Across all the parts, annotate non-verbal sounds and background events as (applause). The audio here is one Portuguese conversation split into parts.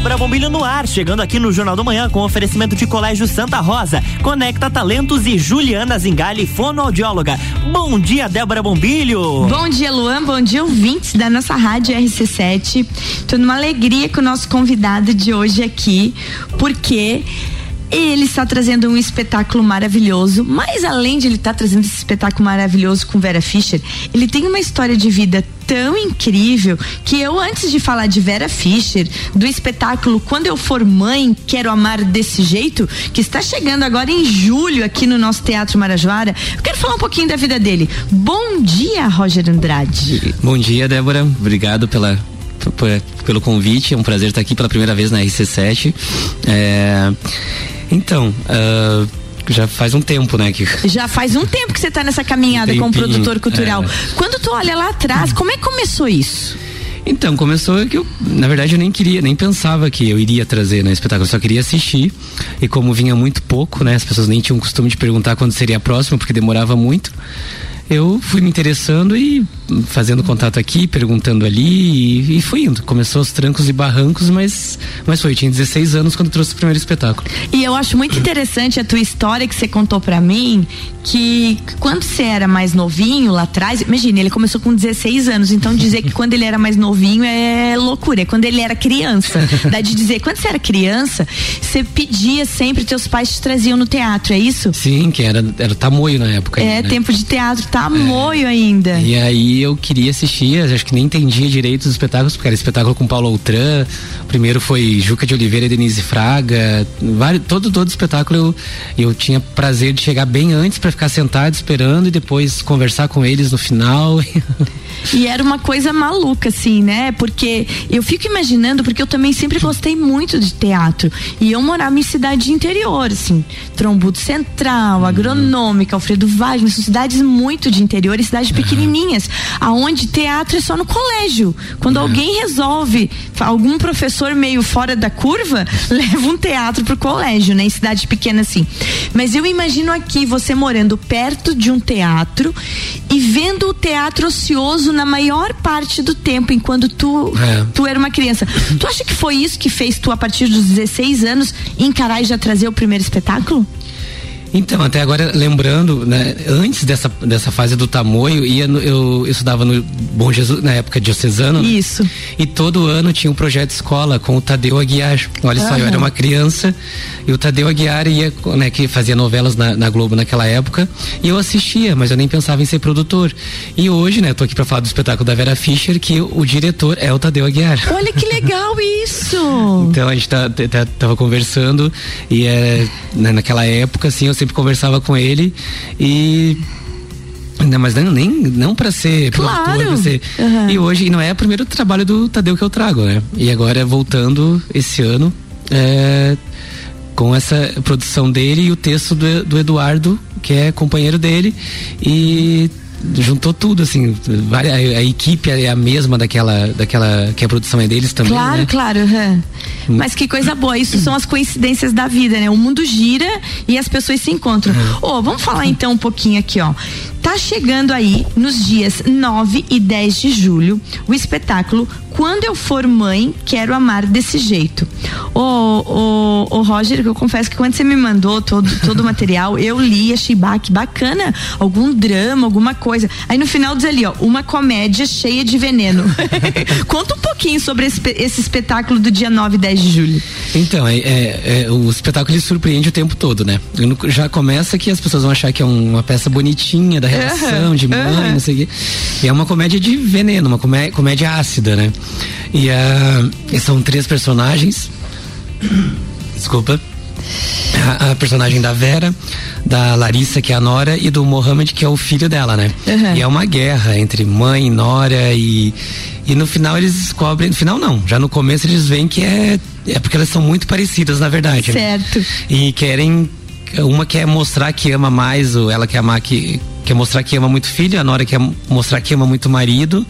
Débora Bombilho no ar, chegando aqui no Jornal do Manhã com oferecimento de Colégio Santa Rosa, Conecta Talentos e Juliana Zingali, fonoaudióloga. Bom dia, Débora Bombilho. Bom dia, Luan. Bom dia, ouvintes da nossa rádio RC7. Tô numa alegria com o nosso convidado de hoje aqui, porque ele está trazendo um espetáculo maravilhoso, mas além de ele estar tá trazendo esse espetáculo maravilhoso com Vera Fischer, ele tem uma história de vida tão incrível que eu, antes de falar de Vera Fischer, do espetáculo Quando Eu For Mãe, Quero Amar Desse Jeito, que está chegando agora em julho aqui no nosso Teatro Marajoara, eu quero falar um pouquinho da vida dele. Bom dia, Roger Andrade. Bom dia, Débora. Obrigado pela pelo convite. É um prazer estar aqui pela primeira vez na RC7. É, então, uh, já faz um tempo, né? Que... (laughs) Já faz um tempo que você está nessa caminhada um como produtor cultural. É. Quando tu olha lá atrás, como é que começou isso? Então, começou que eu, na verdade, eu nem queria, nem pensava que eu iria trazer no né, espetáculo, eu só queria assistir. E como vinha muito pouco, né? As pessoas nem tinham o costume de perguntar quando seria a próxima, porque demorava muito eu fui me interessando e fazendo contato aqui, perguntando ali e, e fui indo. Começou aos trancos e barrancos, mas, mas foi. Eu tinha 16 anos quando trouxe o primeiro espetáculo. E eu acho muito interessante a tua história que você contou para mim, que quando você era mais novinho lá atrás, imagina, ele começou com 16 anos, então dizer que quando ele era mais novinho é loucura, é quando ele era criança. Dá de dizer, quando você era criança, você pedia sempre, teus pais te traziam no teatro, é isso? Sim, que era, era tamoio na época. É, aí, né? tempo de teatro, tá tamoio é. ainda. E aí eu queria assistir, acho que nem entendia direito os espetáculos, porque era espetáculo com Paulo Outran, o primeiro foi Juca de Oliveira e Denise Fraga, vários, todo, todo espetáculo eu, eu tinha prazer de chegar bem antes para ficar sentado esperando e depois conversar com eles no final. (laughs) E era uma coisa maluca, assim, né? Porque eu fico imaginando, porque eu também sempre gostei muito de teatro. E eu morava em cidade interior, assim, Trombudo Central, uhum. Agronômica, Alfredo Wagner, são cidades muito de interior e cidades pequenininhas, aonde teatro é só no colégio. Quando uhum. alguém resolve, algum professor meio fora da curva, (laughs) leva um teatro pro colégio, né? Em cidade pequena assim. Mas eu imagino aqui você morando perto de um teatro e vendo o teatro ocioso na maior parte do tempo, enquanto tu, é. tu era uma criança. Tu acha que foi isso que fez tu, a partir dos 16 anos, encarar e já trazer o primeiro espetáculo? Então, até agora, lembrando, né, antes dessa, dessa fase do tamoio, ia no, eu, eu, estudava no Bom Jesus, na época diocesano. Isso. E todo ano tinha um projeto escola com o Tadeu Aguiar. Olha só, eu era uma criança e o Tadeu Aguiar ia, né, que fazia novelas na, na, Globo naquela época, e eu assistia, mas eu nem pensava em ser produtor. E hoje, né, tô aqui para falar do espetáculo da Vera Fischer, que o, o diretor é o Tadeu Aguiar. Olha que legal isso! então a gente tá, tá, tava conversando e é, né, naquela época, assim, eu sempre conversava com ele e não, mas não, nem não para ser claro. produtor, pra ser. Uhum. E hoje não é o primeiro trabalho do Tadeu que eu trago, né? E agora voltando esse ano é, com essa produção dele e o texto do, do Eduardo, que é companheiro dele e juntou tudo, assim, a, a, equipe é a mesma daquela, daquela que a produção é deles também. Claro, né? claro. Uhum. Mas que coisa boa, isso são as coincidências da vida, né? O mundo gira e as pessoas se encontram. Ô, uhum. oh, vamos falar então um pouquinho aqui, ó. Tá chegando aí nos dias 9 e 10 de julho o espetáculo Quando Eu For Mãe, Quero Amar Desse Jeito. Ô, ô, ô Roger, eu confesso que quando você me mandou todo, todo o material, eu li, achei que bacana, algum drama, alguma coisa. Aí no final diz ali, ó, uma comédia cheia de veneno. (laughs) Conta um pouquinho sobre esse, esse, espetáculo do dia 9 e 10 de julho. Então, é, é, é, o espetáculo ele surpreende o tempo todo, né? Já começa que as pessoas vão achar que é uma peça bonitinha da relação de mãe, não sei o quê. E é uma comédia de veneno, uma comédia, comédia ácida, né? E, uh, são três personagens. (coughs) Desculpa. A, a, personagem da Vera, da Larissa, que é a Nora, e do Mohamed, que é o filho dela, né? Uhum. E é uma guerra entre mãe, Nora e. E no final eles descobrem. No final não, já no começo eles veem que é. É porque elas são muito parecidas, na verdade. Certo. Né? E querem. Uma quer mostrar que ama mais, ou ela quer amar que quer mostrar que ama muito filho, a Nora quer mostrar que ama muito marido.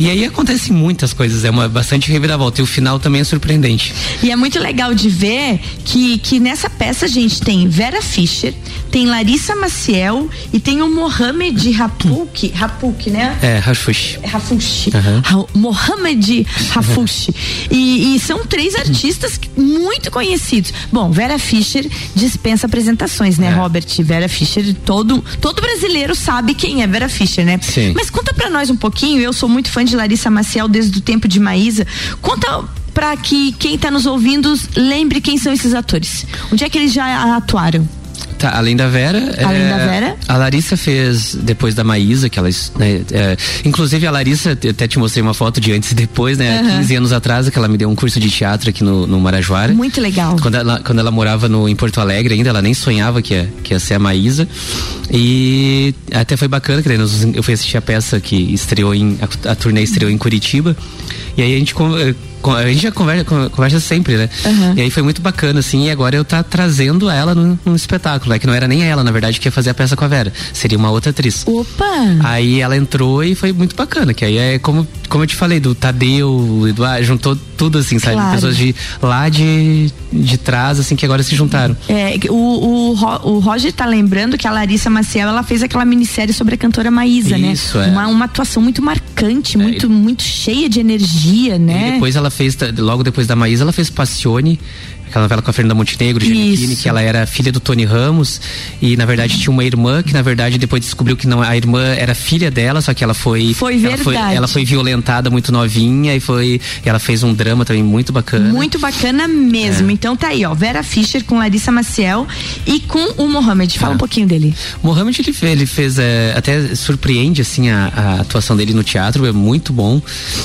E aí acontecem muitas coisas, é uma bastante reviravolta. E o final também é surpreendente. E é muito legal de ver que, que nessa peça a gente tem Vera Fischer, tem Larissa Maciel e tem o Mohamed Rapuk, Rapuk, né? É, Rafush. Rafush. Uhum. Mohamed Rafush. e, e são três artistas muito conhecidos. Bom, Vera Fischer dispensa apresentações, né, é. Robert? Vera Fischer, todo, todo brasileiro sabe quem é Vera Fischer, né? Sim. Mas conta pra nós um pouquinho, eu sou muito fã de Larissa Maciel desde o tempo de Maísa. Conta para que quem está nos ouvindo lembre quem são esses atores. Onde é que eles já atuaram? Tá, além da Vera. Além é, da Vera? A Larissa fez depois da Maísa, que ela. Né, é, inclusive a Larissa, até te mostrei uma foto de antes e depois, né? Uhum. 15 anos atrás, que ela me deu um curso de teatro aqui no, no Marajoara. Muito legal. Quando ela, quando ela morava no, em Porto Alegre ainda, ela nem sonhava que ia, que ia ser a Maísa. E até foi bacana, que eu fui assistir a peça que estreou em. A, a turnê estreou em Curitiba. E aí a gente a gente já conversa, conversa sempre, né? Uhum. E aí foi muito bacana, assim, e agora eu tá trazendo ela num, num, espetáculo, né? Que não era nem ela, na verdade, que ia fazer a peça com a Vera. Seria uma outra atriz. Opa! Aí ela entrou e foi muito bacana, que aí é como, como eu te falei, do Tadeu, Eduardo, juntou tudo, assim, sabe? Claro. Pessoas de lá de, de trás, assim, que agora se juntaram. É, o, o, o Roger tá lembrando que a Larissa Maciel, ela fez aquela minissérie sobre a cantora Maísa, né? Isso, né? É. Uma, uma atuação muito marcante, muito, é, muito cheia de energia, né? E depois ela fez, logo depois da Maísa, ela fez Passione, aquela novela com a Fernanda Montenegro, Giannichini, que ela era filha do Tony Ramos e na verdade tinha uma irmã que na verdade depois descobriu que não a irmã era filha dela, só que ela foi foi verdade. Ela foi, ela foi violentada muito novinha e foi ela fez um drama também muito bacana. Muito bacana mesmo. É. Então tá aí, ó, Vera Fischer com Larissa Maciel e com o Mohamed. Fala é. um pouquinho dele. Mohamed ele fez, ele fez é, até surpreende assim a, a, atuação dele no teatro, é muito bom.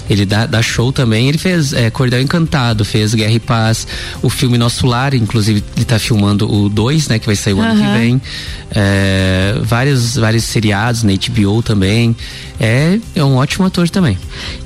Ele dá, dá show também. Ele fez é, Cordel Encantado, fez Guerra e Paz, o filme nosso Lar, inclusive ele está filmando o 2, né? Que vai sair o uhum. ano que vem. É, vários, vários seriados na HBO também. É, é um ótimo ator também.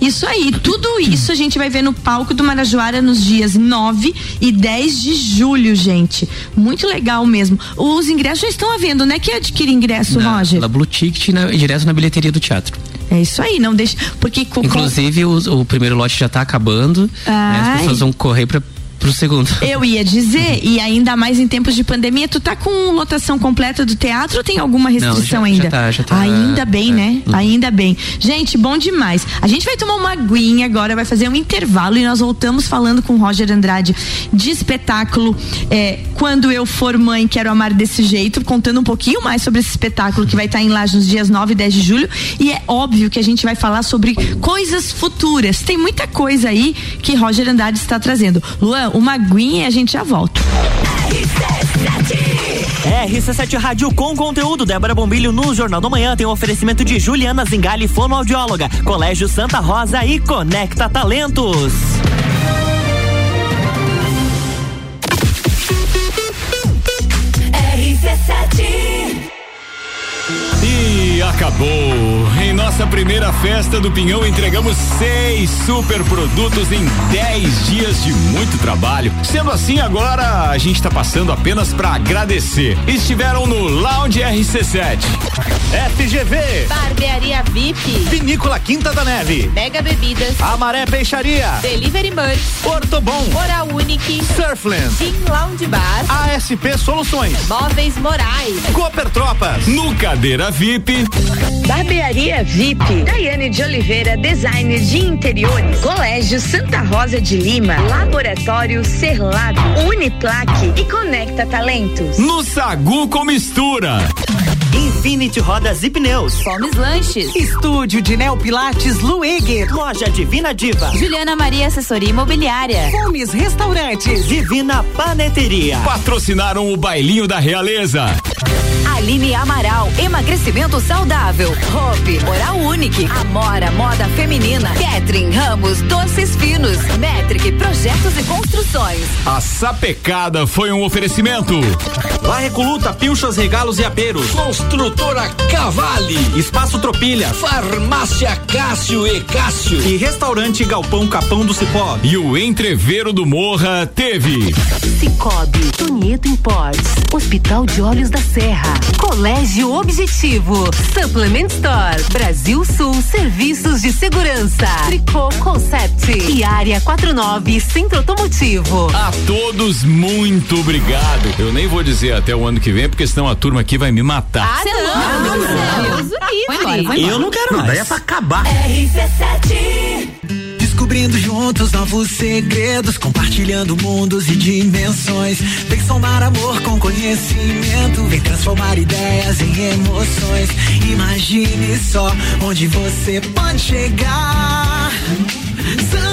Isso aí, tudo isso a gente vai ver no palco do Marajoara nos dias 9 e 10 de julho, gente. Muito legal mesmo. Os ingressos já estão à venda, né? Que adquire ingresso, na, Roger? Na Blue Ticket, na, direto na bilheteria do teatro. É isso aí, não deixa. Porque Inclusive, o, o primeiro lote já está acabando. Né, as pessoas vão correr para pro segundo. Eu ia dizer, e ainda mais em tempos de pandemia, tu tá com lotação completa do teatro ou tem alguma restrição Não, já, ainda? Já tá, já tá, ainda bem, é. né? Ainda bem. Gente, bom demais. A gente vai tomar uma aguinha agora, vai fazer um intervalo e nós voltamos falando com Roger Andrade de espetáculo. É, Quando eu for mãe, quero amar desse jeito, contando um pouquinho mais sobre esse espetáculo que vai estar em Laje nos dias 9 e 10 de julho. E é óbvio que a gente vai falar sobre coisas futuras. Tem muita coisa aí que Roger Andrade está trazendo. Luan, uma aguinha e a gente já volta. RC7 Rádio com conteúdo. Débora Bombilho no Jornal da Manhã tem um oferecimento de Juliana Zingali, fonoaudióloga, Colégio Santa Rosa e Conecta Talentos. Acabou. Em nossa primeira festa do Pinhão, entregamos seis super produtos em dez dias de muito trabalho. Sendo assim, agora a gente está passando apenas para agradecer. Estiveram no Lounge RC7, FGV, Barbearia VIP, Vinícola Quinta da Neve, Mega Bebidas, Amaré Peixaria, Delivery Merch, Ortobon, Oral Unique, Surfland, Team Lounge Bar, ASP Soluções, Móveis Morais, Cooper Tropas, no Cadeira VIP, Barbearia VIP, Daiane de Oliveira, designer de interiores, Colégio Santa Rosa de Lima, Laboratório Serlab, Uniplaque. E Conecta Talentos. No Sagu com Mistura. Infinity Rodas e Pneus. Fomes Lanches. Estúdio de Neopilates Lueger. Loja Divina Diva. Juliana Maria Assessoria Imobiliária. Fomes Restaurantes. Divina Paneteria. Patrocinaram o Bailinho da Realeza. Aline Amaral, emagrecimento saudável. Hope, Oral Unique. Amora, moda feminina. Catherine Ramos, doces finos. Metric, projetos e Construções. A sapecada foi um oferecimento. La Recoluta, Pilchas, Regalos e Aperos. Construtora Cavale. Espaço Tropilha. Farmácia Cássio e Cássio. E Restaurante Galpão Capão do Cipó. E o Entreveiro do Morra teve. Cicobi, Tonieto Imports, Hospital de Olhos da Serra, Colégio Objetivo, Supplement Store, Brasil Sul Serviços de Segurança, Tricô Concept e Área 49 Centro Automotivo. A todos, muito obrigado. Eu nem vou dizer até o ano que vem, porque senão a turma aqui vai me matar. Ah, não, não. Eu não quero mais. Daí é pra acabar. RC7 Descobrindo juntos novos segredos, compartilhando mundos e dimensões. Vem somar amor com conhecimento, vem transformar ideias em emoções. Imagine só onde você pode chegar. Santa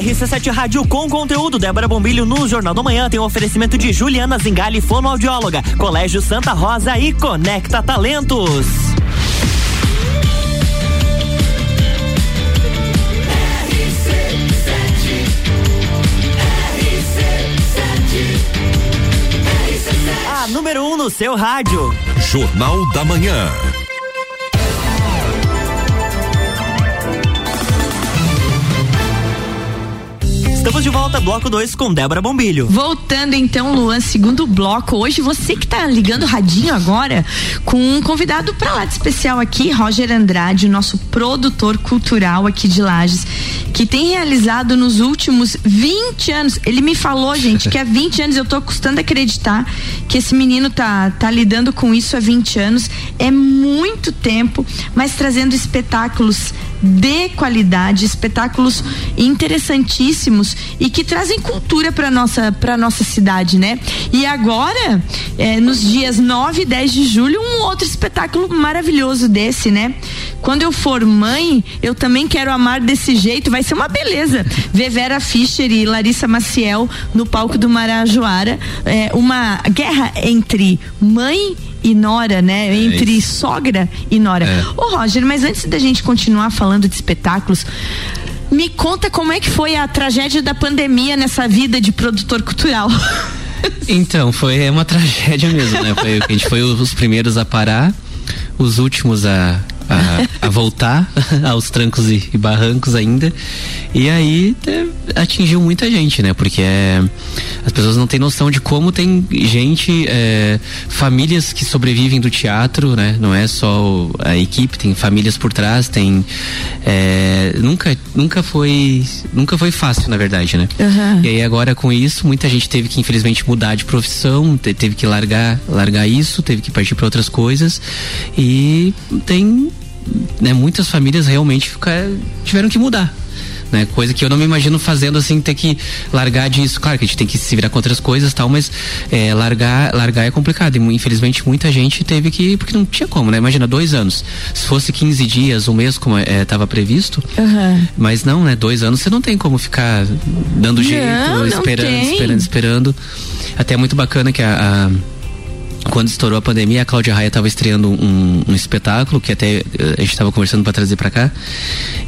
RC7 Rádio com conteúdo. Débora Bombilho no Jornal da Manhã tem um oferecimento de Juliana Zingali, fonoaudióloga, Colégio Santa Rosa e Conecta Talentos. A número 1 um no seu rádio. Jornal da Manhã. Estamos de volta, bloco 2 com Débora Bombilho. Voltando então, Luan, segundo bloco. Hoje você que tá ligando o radinho agora com um convidado pra lá de especial aqui, Roger Andrade, nosso produtor cultural aqui de Lages, que tem realizado nos últimos 20 anos. Ele me falou, gente, que há (laughs) 20 anos eu tô custando acreditar que esse menino tá tá lidando com isso há 20 anos. É muito tempo, mas trazendo espetáculos de qualidade, espetáculos interessantíssimos e que trazem cultura para nossa para nossa cidade, né? E agora, eh, nos dias 9 e 10 de julho, um outro espetáculo maravilhoso desse, né? Quando eu for mãe, eu também quero amar desse jeito, vai ser uma beleza. Ver Vera Fischer e Larissa Maciel no palco do Marajoara, é, uma guerra entre mãe e nora, né? Entre isso. sogra e nora. É. Ô Roger, mas antes da gente continuar falando de espetáculos, me conta como é que foi a tragédia da pandemia nessa vida de produtor cultural. (laughs) Então, foi uma tragédia mesmo, né? Foi, a gente foi os primeiros a parar, os últimos a, a, a voltar (laughs) aos trancos e, e barrancos ainda. E aí é, atingiu muita gente, né? Porque é, as pessoas não têm noção de como tem gente, é, famílias que sobrevivem do teatro, né? Não é só a equipe, tem famílias por trás, tem. É, nunca, nunca foi. Nunca foi fácil, na verdade, né? Aham. E aí agora com isso, muita gente teve que infelizmente mudar de profissão, te- teve que largar, largar isso, teve que partir para outras coisas. E tem né, muitas famílias realmente ficar, tiveram que mudar. Né, coisa que eu não me imagino fazendo assim, ter que largar disso. Claro que a gente tem que se virar com outras coisas e tal, mas é, largar, largar é complicado. E infelizmente muita gente teve que. Porque não tinha como, né? Imagina, dois anos. Se fosse 15 dias, um mês, como estava previsto, mas não, né? Dois anos você não tem como ficar dando jeito, Não, não esperando, tem. esperando, esperando. Até é muito bacana que a- a quando estourou a pandemia, a Cláudia Raia estava estreando um, um espetáculo que até eh, a gente estava conversando para trazer para cá.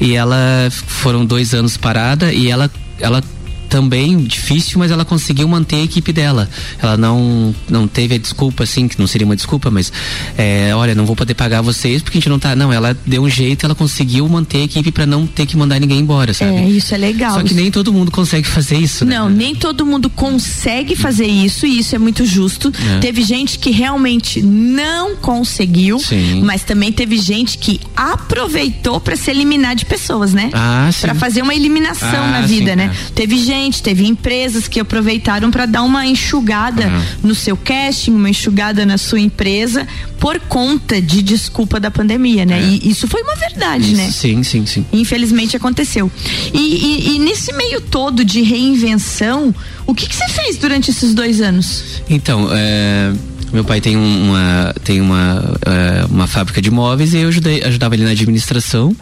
E ela foram dois anos parada e ela ela também difícil, mas ela conseguiu manter a equipe dela. Ela não não teve a desculpa assim, que não seria uma desculpa, mas é, olha, não vou poder pagar vocês porque a gente não tá, não, ela deu um jeito, ela conseguiu manter a equipe para não ter que mandar ninguém embora, sabe? É, isso é legal. Só que nem todo mundo consegue fazer isso, né? Não, nem todo mundo consegue fazer isso e isso é muito justo. É. Teve gente que realmente não conseguiu, Sim. mas também teve gente que aproveitou pra se eliminar de pessoas, né? Ah, sim. Pra fazer uma eliminação Ah, na vida, sim, né? é. Teve gente teve empresas que aproveitaram para dar uma enxugada Uhum. no seu casting, uma enxugada na sua empresa por conta de desculpa da pandemia, né? E isso foi uma verdade, né? Sim, sim, sim. Infelizmente aconteceu. E, e- e nesse meio todo de reinvenção, o que que você fez durante esses dois anos? Então, é, meu pai tem um- uma tem uma, é, uma fábrica de móveis e eu ajudei, ajudava ele na administração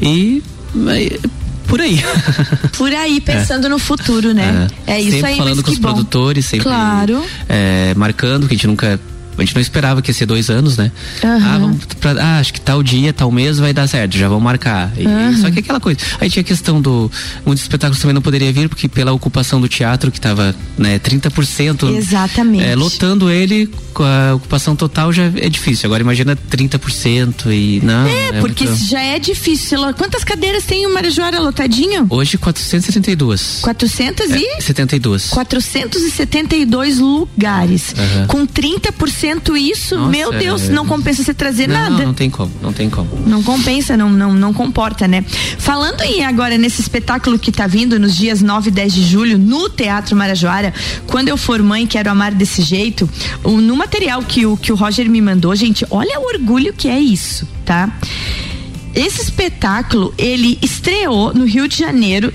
e é, por aí. (laughs) Por aí, pensando no futuro, né? É, isso sempre aí, falando com que os produtores, sempre Claro. é, marcando, que a gente nunca. A gente não esperava que ia ser dois anos, né? Aham. Ah, vamos pra, ah, acho que tal dia, tal mês vai dar certo, já vamos marcar. E- Aham. Só que aquela coisa. Aí tinha a questão do. Muitos espetáculos também não poderia vir, porque pela ocupação do teatro, que tava né, 30%. Exatamente. É, lotando ele, com a ocupação total já é difícil. Agora imagina 30% e. Não, É, porque muito- já é difícil. Quantas cadeiras tem o Marajoara lotadinho? Hoje 472. 400 e? É, 72. 472 lugares. Aham. Com 30% isso, Nossa, meu Deus, é- não compensa você trazer não, nada. Não tem como, não tem como. Não compensa, não, não, não comporta, né? Falando em agora nesse espetáculo que tá vindo nos dias 9 e 10 de julho no Teatro Marajoara, quando eu for mãe, quero amar desse jeito, o- no material que o, que o Roger me mandou, gente, olha o orgulho que é isso, tá? Esse espetáculo, ele estreou no Rio de Janeiro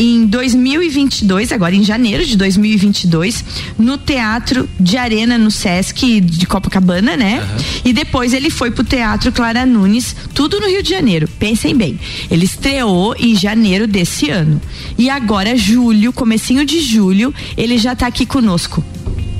em 2022, agora em janeiro de 2022, no Teatro de Arena no Sesc de Copacabana, né? E depois ele foi pro Teatro Clara Nunes, tudo no Rio de Janeiro. Pensem bem, ele estreou em janeiro desse ano. E agora julho, comecinho de julho, ele já tá aqui conosco.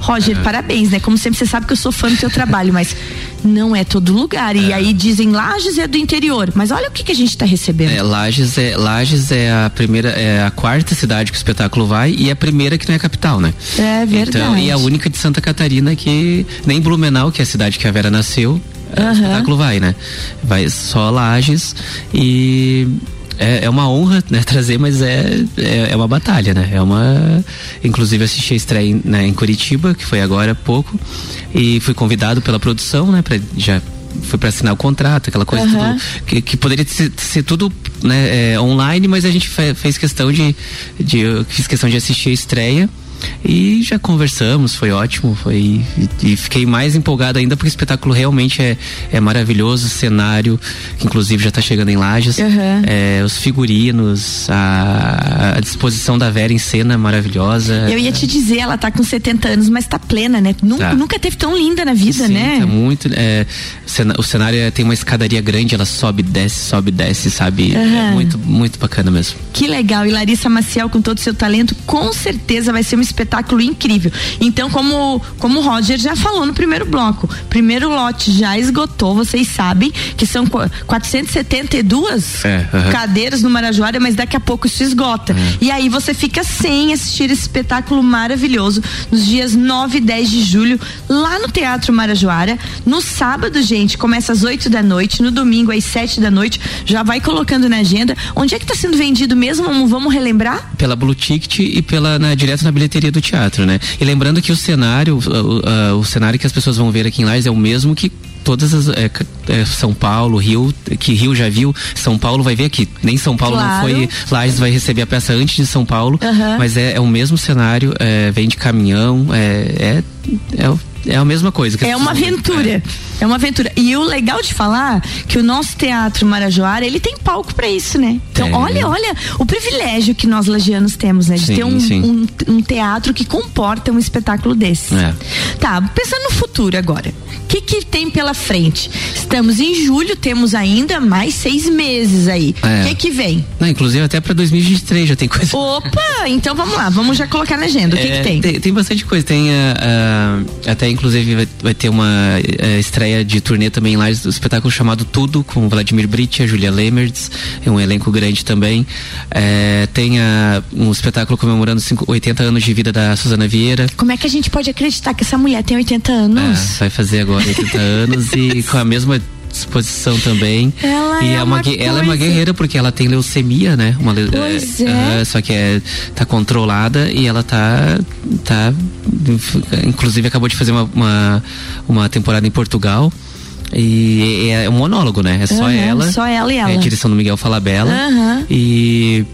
Roger, parabéns, né? Como sempre, você sabe que eu sou fã do seu trabalho, mas não é todo lugar. E aí dizem Lages é do interior. Mas olha o que, que a gente tá recebendo. É, Lages é, Lages é a primeira, é a quarta cidade que o espetáculo vai e a primeira que não é capital, né? É verdade. Então, e a única de Santa Catarina que nem Blumenau, que é a cidade que a Vera nasceu, é, o espetáculo vai, né? Vai só Lages e é, é uma honra né, (laughs) trazer, mas é, é, é uma batalha, né? É uma. Inclusive assisti a estreia em, né, em Curitiba, que foi agora há pouco, e fui convidado pela produção, né? Pra, já foi para assinar o contrato, aquela coisa Aham. tudo, que, que poderia ser, ser tudo né, é, online, mas a gente fe- fez questão de, de fiz questão de assistir a estreia e já conversamos, foi ótimo, foi e, fiquei mais empolgado ainda porque o espetáculo realmente é, é maravilhoso, o cenário, que inclusive já está chegando em Lages, Aham. é, os figurinos, a, a disposição da Vera em cena é maravilhosa. Eu ia te dizer, ela tá com 70 anos, mas tá plena, né? Nunca, Tá. nunca teve tão linda na vida, Sim, né? tá muito. é, o cenário é- tem uma escadaria grande, ela sobe, desce, sobe, desce, sabe? É Aham. muito, muito bacana mesmo. Que legal. E Larissa Maciel, com todo o seu talento, com certeza vai ser um espetáculo incrível. Então, como, como o Roger já falou no primeiro bloco, primeiro lote já esgotou, vocês sabem que são qu- 472 É, aham. cadeiras no Marajoara, mas daqui a pouco isso esgota. E aí você fica sem assistir esse espetáculo maravilhoso nos dias 9 e 10 de julho, lá no Teatro Marajoara. No sábado, gente, começa às 8 da noite, no domingo às 7 da noite, já vai colocando na agenda. Onde é que está sendo vendido mesmo? Vamos- Vamos relembrar? Pela Blue Ticket e pela na, direto na bilheteria do teatro, né? E lembrando que o cenário, o, o- o cenário que as pessoas vão ver aqui em Lages é o mesmo que todas as é, é, São Paulo, Rio, que Rio já viu, São Paulo vai ver aqui. Nem São Paulo não Claro. foi, Lages vai receber a peça antes de São Paulo, Aham. mas é, é o mesmo cenário, é, vem de caminhão, é, é, é, é a mesma coisa. que É uma aventura. É uma aventura. E o legal de falar que o nosso teatro Marajoara, ele tem palco pra isso, né? Então, Tem. olha, olha o privilégio que nós lagianos temos, né? De Sim, ter um, um, um teatro que comporta um espetáculo desse. É. Tá, pensando no futuro agora. O que, que tem pela frente? Estamos em julho, temos ainda mais seis meses aí. O É. que, que vem? Não, inclusive até pra 2023 já tem coisa. Opa! Então vamos lá, vamos já colocar na agenda. O que, É, que tem? tem? bastante coisa. Tem ah, ah, até inclusive vai, vai ter uma eh, estreia de turnê também lá do espetáculo chamado Tudo com Vladimir Britia, Julia Lemertz, é um elenco grande também. Eh, tem um espetáculo comemorando cinco- 80 anos de vida da Suzana Vieira. Como é que a gente pode acreditar que essa mulher tem 80 anos? Ah, vai fazer agora 80 anos e (laughs) com a mesma disposição também. Ela e é uma gue- ela é uma guerreira porque ela tem leucemia, né? Uma leu- Pois é, é. aham, só que é tá controlada e ela tá tá inclusive acabou de fazer uma uma, uma temporada em Portugal. E é um monólogo, né? É só Aham, ela. só ela e ela. É a direção do Miguel Falabella. Aham. E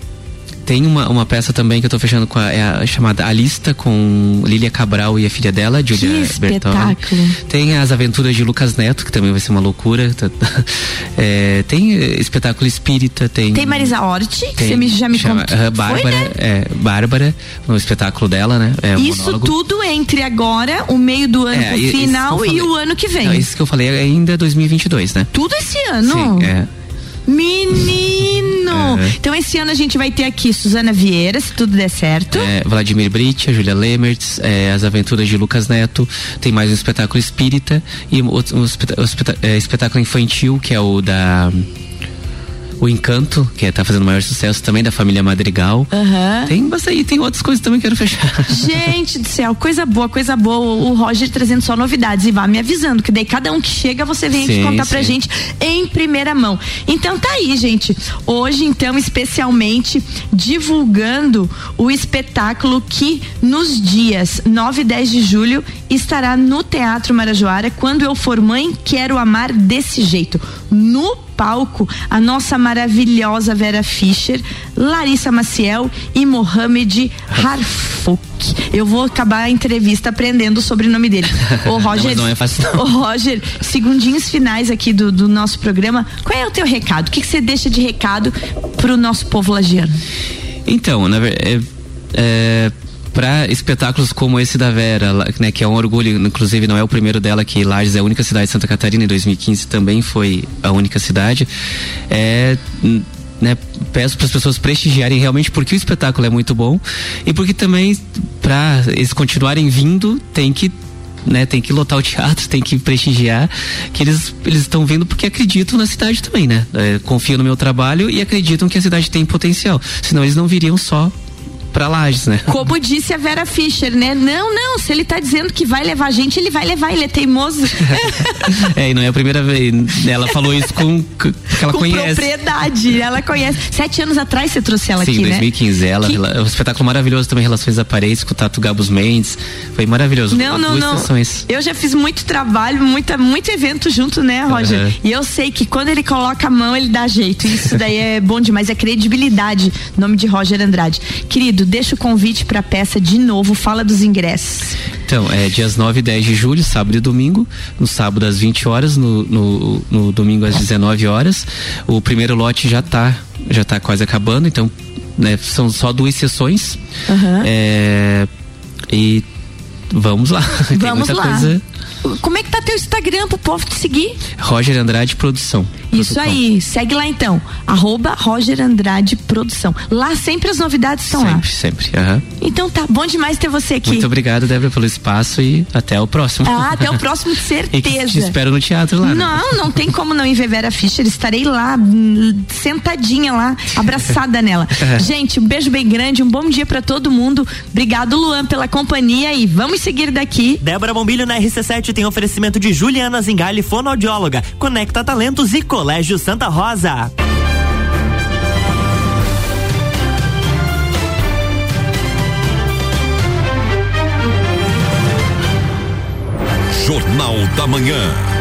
tem uma, uma peça também que eu tô fechando com a, é a chamada A Lista com Lília Cabral e a filha dela, Julia Que. Tem as aventuras de Lucas Neto, que também vai ser uma loucura. (laughs) Tá- É, tem eh, espetáculo espírita, tem. Tem Marisa Hort, que tem- você me, já me chama, contou. aham, Foi, Bárbara, né? é, Bárbara, no espetáculo dela, né? É Isso monólogo. tudo entre agora, o meio do ano É, final que e o ano que vem. Não, isso que eu falei é ainda 2022, né? Tudo esse ano? Sim, é. Menino! É. Então esse ano a gente vai ter aqui Suzana Vieira, se tudo der certo. É, Vladimir Britia, Julia Lemertz, é, As Aventuras de Lucas Neto, tem mais um espetáculo espírita e um, outro- um um é, espetáculo infantil, que é o da. O Encanto, que é, tá fazendo maior sucesso também, da família Madrigal. Aham. Tem bastante, tem outras coisas também que eu quero fechar. Gente do céu, coisa boa, coisa boa. O Roger trazendo só novidades e vá me avisando, que daí cada um que chega você vem aqui Sim, contar pra sim. gente em primeira mão. Então tá aí, gente. Hoje, então, especialmente divulgando o espetáculo que nos dias 9 e 10 de julho estará no Teatro Marajoara. Quando eu for mãe, quero amar desse jeito. No palco, a nossa maravilhosa Vera Fischer, Larissa Maciel e Mohamed Harfouk. Eu vou acabar a entrevista aprendendo o sobrenome dele. (laughs) Não, Roger, mas não é fácil, não. Ô, Roger, segundinhos finais aqui do, do nosso programa. Qual é o teu recado? O que, que você deixa de recado pro nosso povo lagiano? Então, na verdade, é, é, para espetáculos como esse da Vera, né, que é um orgulho, inclusive não é o primeiro dela, que Lages é a única cidade de Santa Catarina, em 2015 também foi a única cidade, é, né, peço para as pessoas prestigiarem realmente porque o espetáculo é muito bom e porque também para eles continuarem vindo tem que né, tem que lotar o teatro, tem que prestigiar, que eles eles estão vindo porque acreditam na cidade também, né? É, confiam no meu trabalho e acreditam que a cidade tem potencial. Senão eles não viriam só pra Lages, né? (laughs) Como disse a Vera Fischer, né? Não, não, se ele tá dizendo que vai levar a gente, ele vai levar, ele é teimoso. (laughs) é, e não é a primeira vez. Ela falou isso com que ela Com conhece. propriedade, ela conhece. Sete anos atrás você trouxe ela Sim, aqui, 2015. né? Ela, Que- ela- é um espetáculo maravilhoso também, Relações Aparentes, com o Tato Gabos Mendes. Foi maravilhoso. Não, não, Duas não. sessões. Eu já fiz muito trabalho, muita, muito evento junto, né, Roger? Aham. E eu sei que quando ele coloca a mão, ele dá jeito. Isso daí é bom demais, é credibilidade. Nome de Roger Andrade. Querido, deixa o convite pra peça de novo, fala dos ingressos. Então, é dias 9 e 10 de julho, sábado e domingo. No sábado às 20 horas, no, no, no domingo às 19 horas. O primeiro lote já tá, já tá quase acabando, então né, são só duas sessões. Aham. É, e vamos lá. (laughs) Tem Vamos muita lá. coisa. Como é que tá teu Instagram pro povo te seguir? Roger Andrade Produção. Isso Produção. aí, segue lá então, arroba Roger Andrade Produção. Lá sempre as novidades estão lá. Sempre, sempre. aham. Então tá, bom demais ter você aqui. Muito obrigado, Débora, pelo espaço e até o próximo. Ah, até o próximo, (laughs) que te certeza. espero no teatro lá. né? Não, não tem como não ir ver Vera Fischer. Estarei lá, hum, sentadinha lá, abraçada nela. (laughs) Gente, um beijo bem grande, um bom dia pra todo mundo. Obrigado, Luan, pela companhia e vamos seguir daqui. Débora Bombilho na RC7 tem oferecimento de Juliana Zingali, fonoaudióloga, Conecta Talentos e Colégio Santa Rosa. Jornal da Manhã.